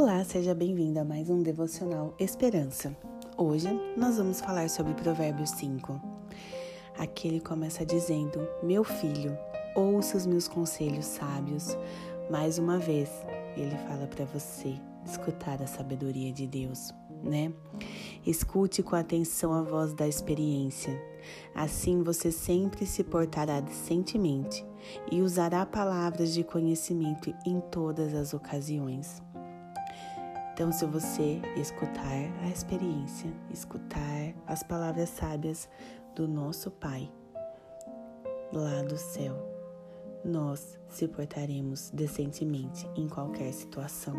Olá, seja bem-vindo a mais um devocional Esperança. Hoje nós vamos falar sobre Provérbios 5. Aqui ele começa dizendo: Meu filho, ouça os meus conselhos sábios. Mais uma vez, ele fala para você escutar a sabedoria de Deus, né? Escute com atenção a voz da experiência. Assim você sempre se portará decentemente e usará palavras de conhecimento em todas as ocasiões. Então, se você escutar a experiência, escutar as palavras sábias do nosso Pai lá do céu, nós se portaremos decentemente em qualquer situação,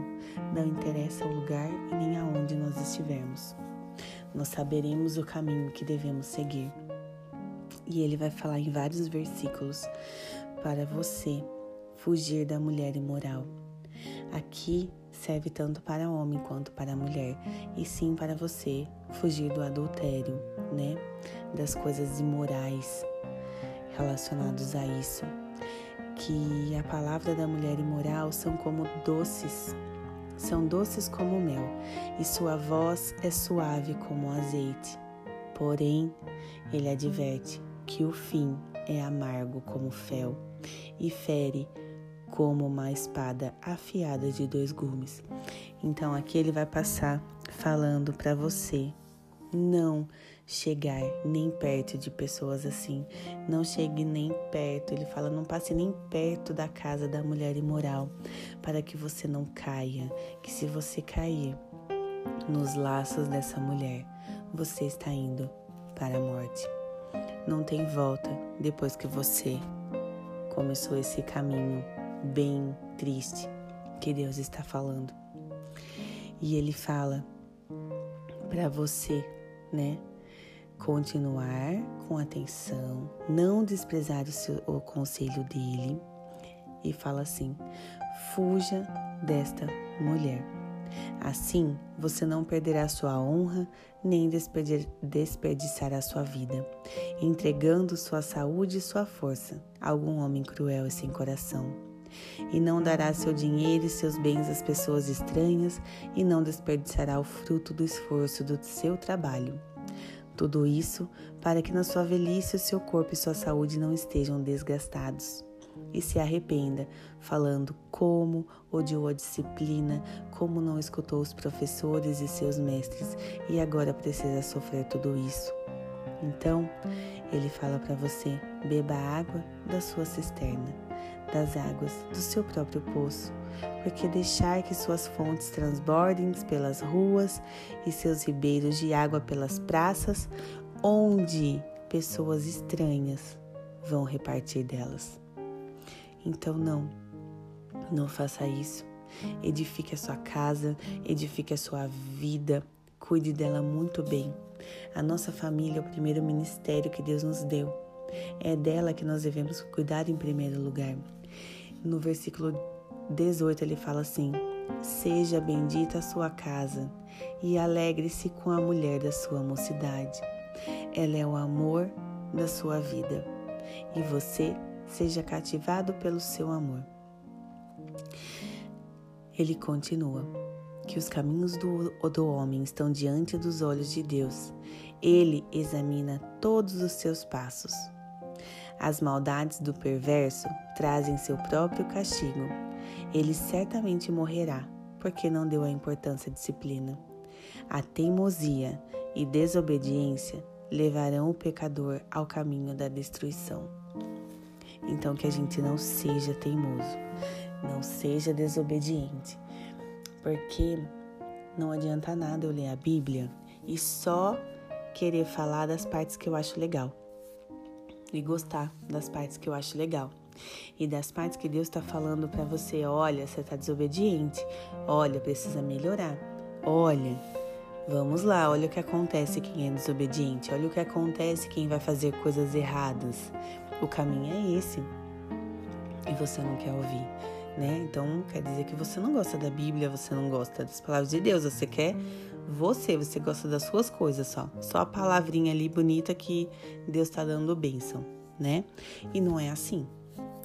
não interessa o lugar e nem aonde nós estivermos. Nós saberemos o caminho que devemos seguir. E ele vai falar em vários versículos para você fugir da mulher imoral. Aqui serve tanto para homem quanto para mulher, e sim para você fugir do adultério, né? Das coisas imorais relacionados a isso. Que a palavra da mulher imoral são como doces, são doces como mel, e sua voz é suave como azeite. Porém, ele adverte que o fim é amargo como fel e fere como uma espada afiada de dois gumes. Então aqui ele vai passar falando para você não chegar nem perto de pessoas assim. Não chegue nem perto. Ele fala: não passe nem perto da casa da mulher imoral, para que você não caia. Que se você cair nos laços dessa mulher, você está indo para a morte. Não tem volta depois que você começou esse caminho bem triste que Deus está falando. E ele fala para você, né? Continuar com atenção, não desprezar o, seu, o conselho dele e fala assim: fuja desta mulher. Assim, você não perderá sua honra nem desperdiçará sua vida, entregando sua saúde e sua força a algum homem cruel e sem coração e não dará seu dinheiro e seus bens às pessoas estranhas, e não desperdiçará o fruto do esforço do seu trabalho. Tudo isso para que na sua velhice o seu corpo e sua saúde não estejam desgastados. E se arrependa, falando como odiou a disciplina, como não escutou os professores e seus mestres e agora precisa sofrer tudo isso. Então, ele fala para você: beba água da sua cisterna das águas do seu próprio poço, porque deixar que suas fontes transbordem pelas ruas e seus ribeiros de água pelas praças, onde pessoas estranhas vão repartir delas. Então, não, não faça isso. Edifique a sua casa, edifique a sua vida, cuide dela muito bem. A nossa família é o primeiro ministério que Deus nos deu. É dela que nós devemos cuidar em primeiro lugar. No versículo 18 ele fala assim: Seja bendita a sua casa e alegre-se com a mulher da sua mocidade. Ela é o amor da sua vida e você seja cativado pelo seu amor. Ele continua: que os caminhos do, do homem estão diante dos olhos de Deus. Ele examina todos os seus passos. As maldades do perverso trazem seu próprio castigo. Ele certamente morrerá, porque não deu a importância à disciplina. A teimosia e desobediência levarão o pecador ao caminho da destruição. Então, que a gente não seja teimoso, não seja desobediente, porque não adianta nada eu ler a Bíblia e só querer falar das partes que eu acho legal e gostar das partes que eu acho legal. E das partes que Deus está falando para você, olha, você está desobediente, olha, precisa melhorar, olha, vamos lá, olha o que acontece quem é desobediente, olha o que acontece quem vai fazer coisas erradas. O caminho é esse. E você não quer ouvir, né? Então quer dizer que você não gosta da Bíblia, você não gosta das palavras de Deus, você quer você, você gosta das suas coisas só. Só a palavrinha ali bonita que Deus está dando bênção, né? E não é assim.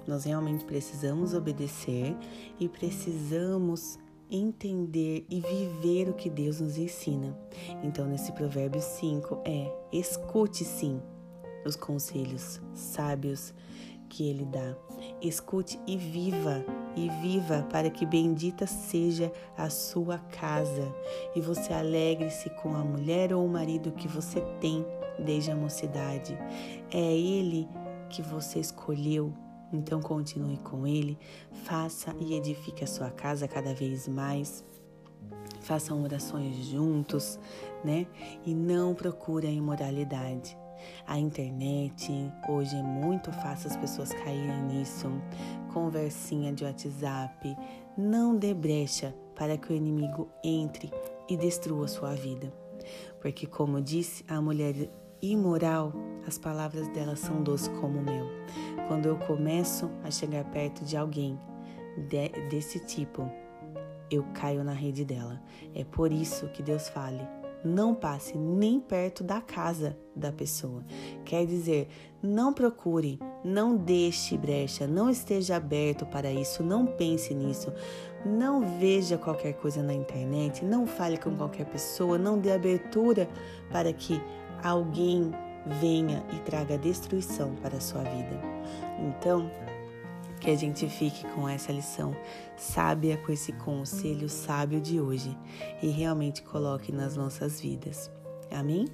Nós realmente precisamos obedecer e precisamos entender e viver o que Deus nos ensina. Então, nesse provérbio 5 é: escute sim os conselhos sábios que ele dá. Escute e viva, e viva para que bendita seja a sua casa e você alegre-se com a mulher ou o marido que você tem desde a mocidade. É ele que você escolheu, então continue com ele, faça e edifique a sua casa cada vez mais. Façam orações juntos, né? E não procure a imoralidade. A internet hoje é muito fácil as pessoas caírem nisso. Conversinha de WhatsApp. Não dê brecha para que o inimigo entre e destrua sua vida. Porque, como disse, a mulher imoral, as palavras dela são doces como o mel. Quando eu começo a chegar perto de alguém de, desse tipo, eu caio na rede dela. É por isso que Deus fale: não passe nem perto da casa da pessoa. Quer dizer, não procure, não deixe brecha, não esteja aberto para isso, não pense nisso. Não veja qualquer coisa na internet, não fale com qualquer pessoa, não dê abertura para que alguém venha e traga destruição para a sua vida. Então, que a gente fique com essa lição sábia, com esse conselho sábio de hoje e realmente coloque nas nossas vidas. Amém?